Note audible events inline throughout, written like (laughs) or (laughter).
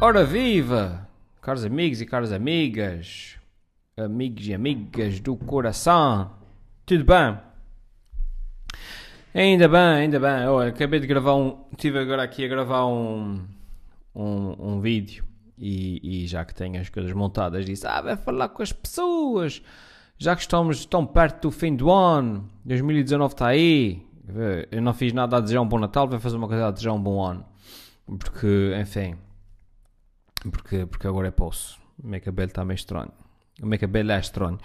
Ora viva, caros amigos e caras amigas, amigos e amigas do coração, tudo bem? Ainda bem, ainda bem. Acabei de gravar um. Estive agora aqui a gravar um, um, um vídeo e, e já que tenho as coisas montadas, disse: Ah, vai falar com as pessoas, já que estamos tão perto do fim do ano, 2019 está aí. Eu não fiz nada a desejar um bom Natal, vou fazer uma coisa a desejar um bom ano, porque, enfim porque, porque agora é posso. O meu cabelo está meio estranho. O meu cabelo é estranho.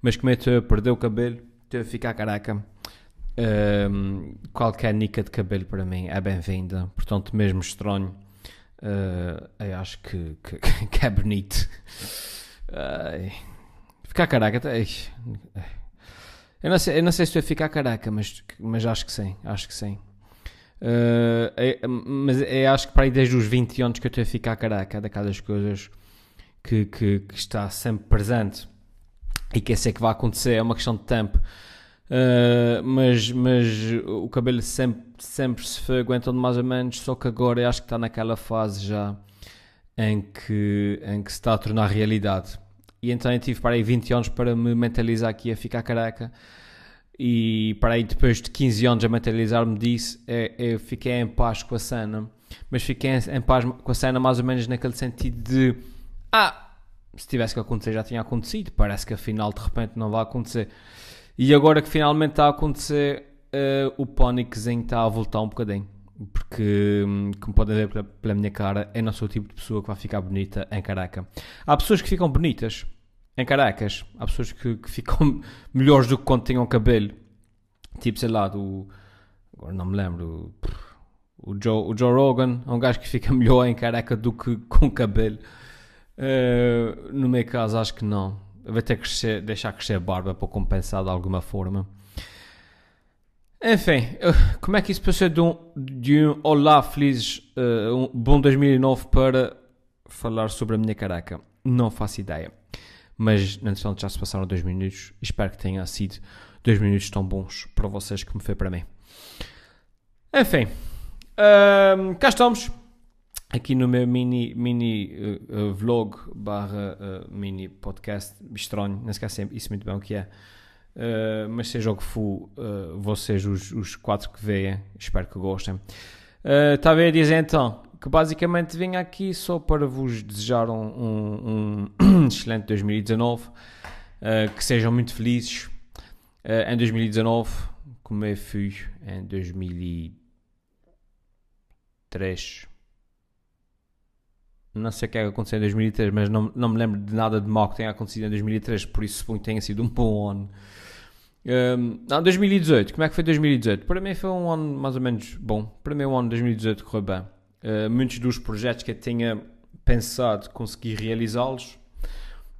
Mas como eu estou a perder o cabelo, estou a ficar caraca. Um, qualquer nica de cabelo para mim é bem-vinda. Portanto, mesmo estranho, uh, eu acho que, que, (laughs) que é bonito. Uh, ficar caraca. Tá, eu não, sei, eu não sei se estou a ficar caraca, mas, mas acho que sim. Acho que sim. Uh, é, mas é, acho que para aí desde os 20 anos que eu estou a ficar caraca daquelas coisas que, que, que, está sempre presente e que eu sei que vai acontecer, é uma questão de tempo. Uh, mas, mas o cabelo sempre, sempre se foi aguentando mais ou menos, só que agora acho que está naquela fase já em que, em que se está a tornar realidade. E então eu tive para aí 20 anos para me mentalizar aqui a ficar careca e para aí depois de 15 anos a materializar-me disso, é, eu fiquei em paz com a cena, mas fiquei em, paz com a cena mais ou menos naquele sentido de ah, se tivesse que acontecer já tinha acontecido, parece que afinal de repente não vai acontecer. E agora que finalmente está a acontecer, uh, o pânicozinho está a voltar um bocadinho. Porque, hum, como podem ver pela, pela, minha cara, eu não sou o tipo de pessoa que vai ficar bonita em caraca. Há pessoas que ficam bonitas, em Caracas, há pessoas que, que ficam (laughs) melhores do que quando tinham cabelo. Tipo, sei lá, do. Agora não me lembro. O Joe, o Joe Rogan é um gajo que fica (laughs) melhor em careca do que com cabelo. Uh, no meu caso, acho que não. Vai ter que crescer, deixar crescer a barba para compensar de alguma forma. Enfim, como é que isso passou de um, de um Olá Feliz, uh, um bom 2009 para falar sobre a minha careca? Não faço ideia mas entretanto já se passaram dois minutos. Espero que tenha sido dois minutos tão bons para vocês como foi para mim. Enfim, um, cá estamos aqui no meu mini, mini uh, uh, vlog barra uh, mini podcast estranho, não esquece isso muito bem o que é. Mas seja o que for, vocês, os, os quatro que veem, espero que gostem. Uh, Estava a dizer então que basicamente vim aqui só para vos desejar um, um, um (clears throat) excelente 2019, uh, eh, que sejam muito felizes uh, em 2019, como eu fui em 2003. Não sei o que é que aconteceu em 2003, mas não, não me lembro de nada de mal que tenha acontecido em 2003, por isso suponho que tenha sido um bom ano. Um, ehm, não, 2018, como é que foi 2018? Para mim foi um ano mais ou menos bom. Para mim o ano de 2018 correu bem. Uh, muitos dos projetos que eu tinha pensado consegui realizá-los.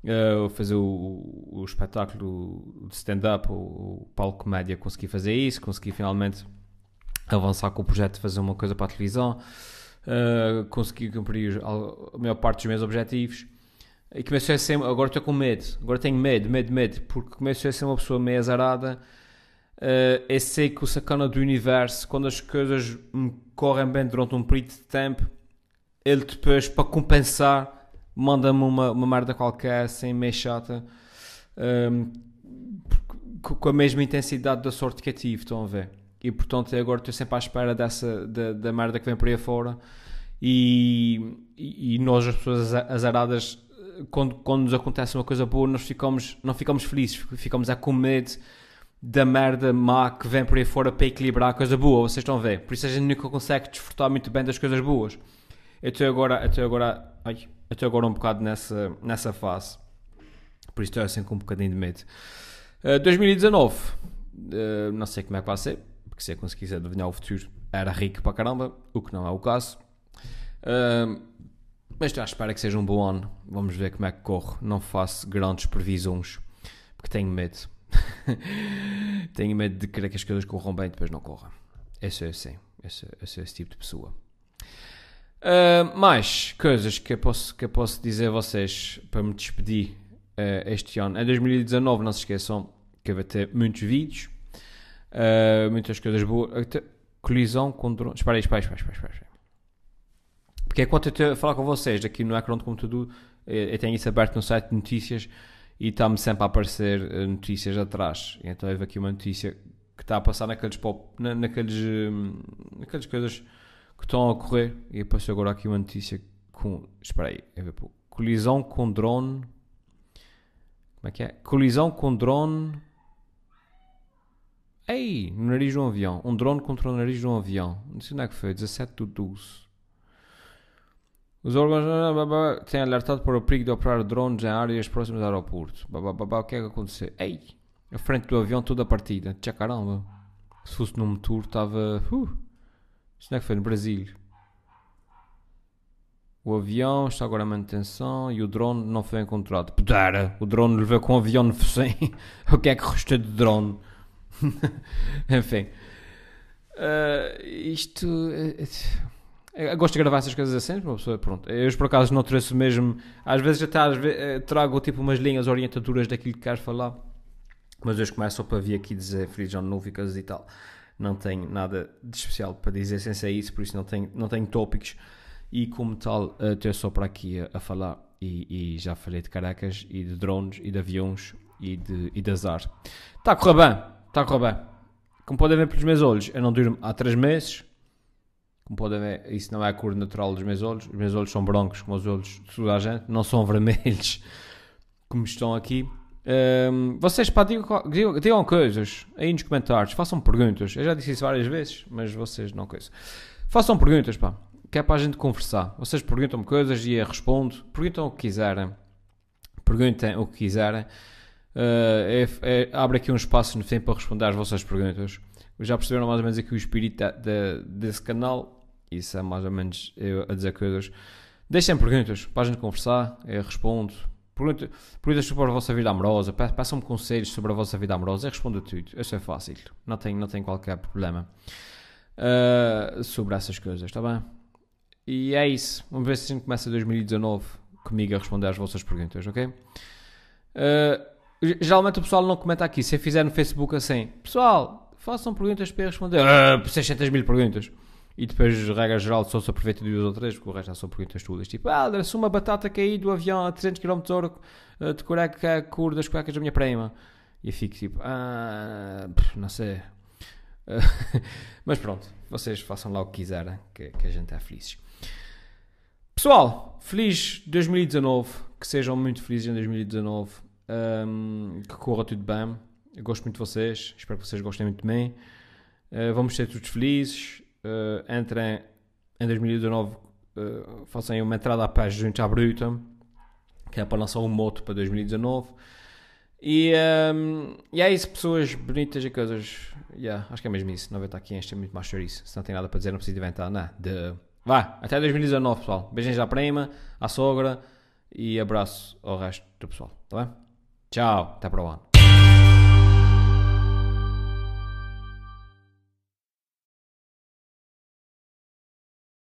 Uh, fazer o, o, espetáculo de stand-up, o, o palco comédia, consegui fazer isso, consegui finalmente avançar com o projeto de fazer uma coisa para a televisão, uh, consegui cumprir a maior parte dos meus objetivos. E comecei a ser, agora estou com medo, agora tenho medo, medo, medo, porque comecei a ser uma pessoa meio azarada. Uh, eu sei que o sacana do universo, quando as coisas me correm bem durante um período de tempo, ele depois, para compensar, manda-me uma, uma merda qualquer, sem meio chata, um, com a mesma intensidade da sorte que eu tive, estão a ver? E portanto, agora estou sempre à espera dessa, da, da merda que vem por aí fora. E, e, e nós, as pessoas azaradas, quando, quando nos acontece uma coisa boa, nós ficamos, não ficamos felizes, ficamos a com medo da merda má que vem por aí fora para equilibrar a coisa boa, vocês estão a ver. Por isso a gente nunca consegue desfrutar muito bem das coisas boas. Eu estou agora, eu estou agora, ai, eu estou agora um bocado nessa, nessa fase. Por isso estou assim com um bocadinho de medo. Uh, 2019, uh, não sei como é que vai ser, porque se eu conseguisse adivinhar o futuro, era rico para caramba, o que não é o caso. Uh, mas estou à espera que seja um bom ano. Vamos ver como é que corre. Não faço grandes previsões, porque tenho medo. (laughs) Tenho medo de querer que as coisas corram bem e depois não corram. Esse é assim. Esse, é esse tipo de pessoa. Uh, mais coisas que eu, posso, que eu posso dizer a vocês para me despedir uh, este ano. Em 2019, não se esqueçam que vai ter muitos vídeos, uh, muitas coisas boas. Até colisão com drones. Espera aí, espera aí, espera aí. Espera. Porque é quando eu estou a falar com vocês aqui no ecrã de computador, eu tenho isso aberto no site de notícias e está-me sempre a aparecer eh, notícias atrás. Então houve aqui uma notícia que está a passar naqueles, pop, na, naqueles, hum, naqueles coisas que estão a ocorrer. E apareceu agora aqui uma notícia com. Espera aí, vou pôr. colisão com drone. Como é que é? Colisão com drone. Ei, no nariz de um avião. Um drone contra o nariz de um avião. Não sei onde é que foi, 17 do 12. Os órgãos têm alertado para o perigo de operar drones em áreas próximas do aeroporto. O que é que aconteceu? Ei, a frente do avião toda partida. Tchá caramba. Se fosse num tour estava... Uh, isto não é que foi no Brasil. O avião está agora em manutenção e o drone não foi encontrado. Pudera, o drone levou com o avião no focinho. o que é que restou de drone? Enfim. Uh, isto... Uh, eu gosto de gravar essas coisas assim, uma pessoa, pronto. Eu, por acaso, não trouxe mesmo. Às vezes, até às vezes, eh, trago tipo umas linhas orientadoras daquilo que quero falar, mas hoje começo só para vir aqui dizer Free John Núficas e tal. Não tenho nada de especial para dizer sem ser isso, por isso não tenho, não tenho tópicos. E como tal, eh, estou só para aqui a, a falar. E, e, já falei de caracas, e de drones, e de aviões, e de, e de azar. Está a correr bem, está a correr bem. Como podem ver pelos meus olhos, eu não durmo há 3 meses como podem ver, isso não é a cor natural dos meus olhos. Os meus olhos são brancos, como os olhos de toda a gente, não são (laughs) vermelhos, como estão aqui. Um, vocês pá, digam, digam, digam, coisas aí nos comentários, façam perguntas. Eu já disse isso várias vezes, mas vocês não coisam. Façam perguntas, pá, que é para a gente conversar. Vocês perguntam-me coisas e eu respondo. Perguntam o que quiserem. Perguntem o que quiserem. Uh, é, é, abre aqui um espaço no fim para responder às vossas perguntas. Já perceberam mais ou menos aqui o espírito de, desse canal isso é mais ou menos eu a dizer coisas. Deixem perguntas para a gente conversar, eu respondo. Perguntas, perguntas sobre a vossa vida amorosa, peçam-me conselhos sobre a vossa vida amorosa, eu respondo tudo. Isso é fácil, não tenho, não tenho qualquer problema uh, sobre essas coisas, está bem? E é isso. Vamos ver se a gente começa 2019 comigo a responder às vossas perguntas, ok? Uh, geralmente o pessoal não comenta aqui. Se eu fizer no Facebook assim, pessoal, façam perguntas para eu responder. Uh, 600 mil perguntas. E depois, regra geral, só se aproveita de duas ou três, porque o resto já são perguntas todas. Tipo, ah, se uma batata cair do avião a 300 km eh, de cor é que é a cor das cuecas da minha prima. E eu fico tipo, ah, não sei. (laughs) Mas pronto, vocês façam lá o que quiserem, que, que a gente é feliz. Pessoal, feliz 2019, que sejam muito felizes em 2019, um, que corra tudo bem. Eu gosto muito de vocês, espero que vocês gostem muito de mim. Uh, vamos ser todos felizes uh, entrem em 2019, uh, façam uma entrada a pés junto à Bruta, que é para lançar um moto para 2019. E, um, ehm, e é isso, pessoas bonitas e coisas. Yeah, acho que é mesmo isso. Não vai estar aqui a encher muito mais chouriço. Se não tem nada para dizer, não precisa inventar. Não, de... Vá, até 2019, pessoal. Beijinhos à prima, à sogra e abraço ao resto do pessoal. Tá bem? Tchau, até para o ano.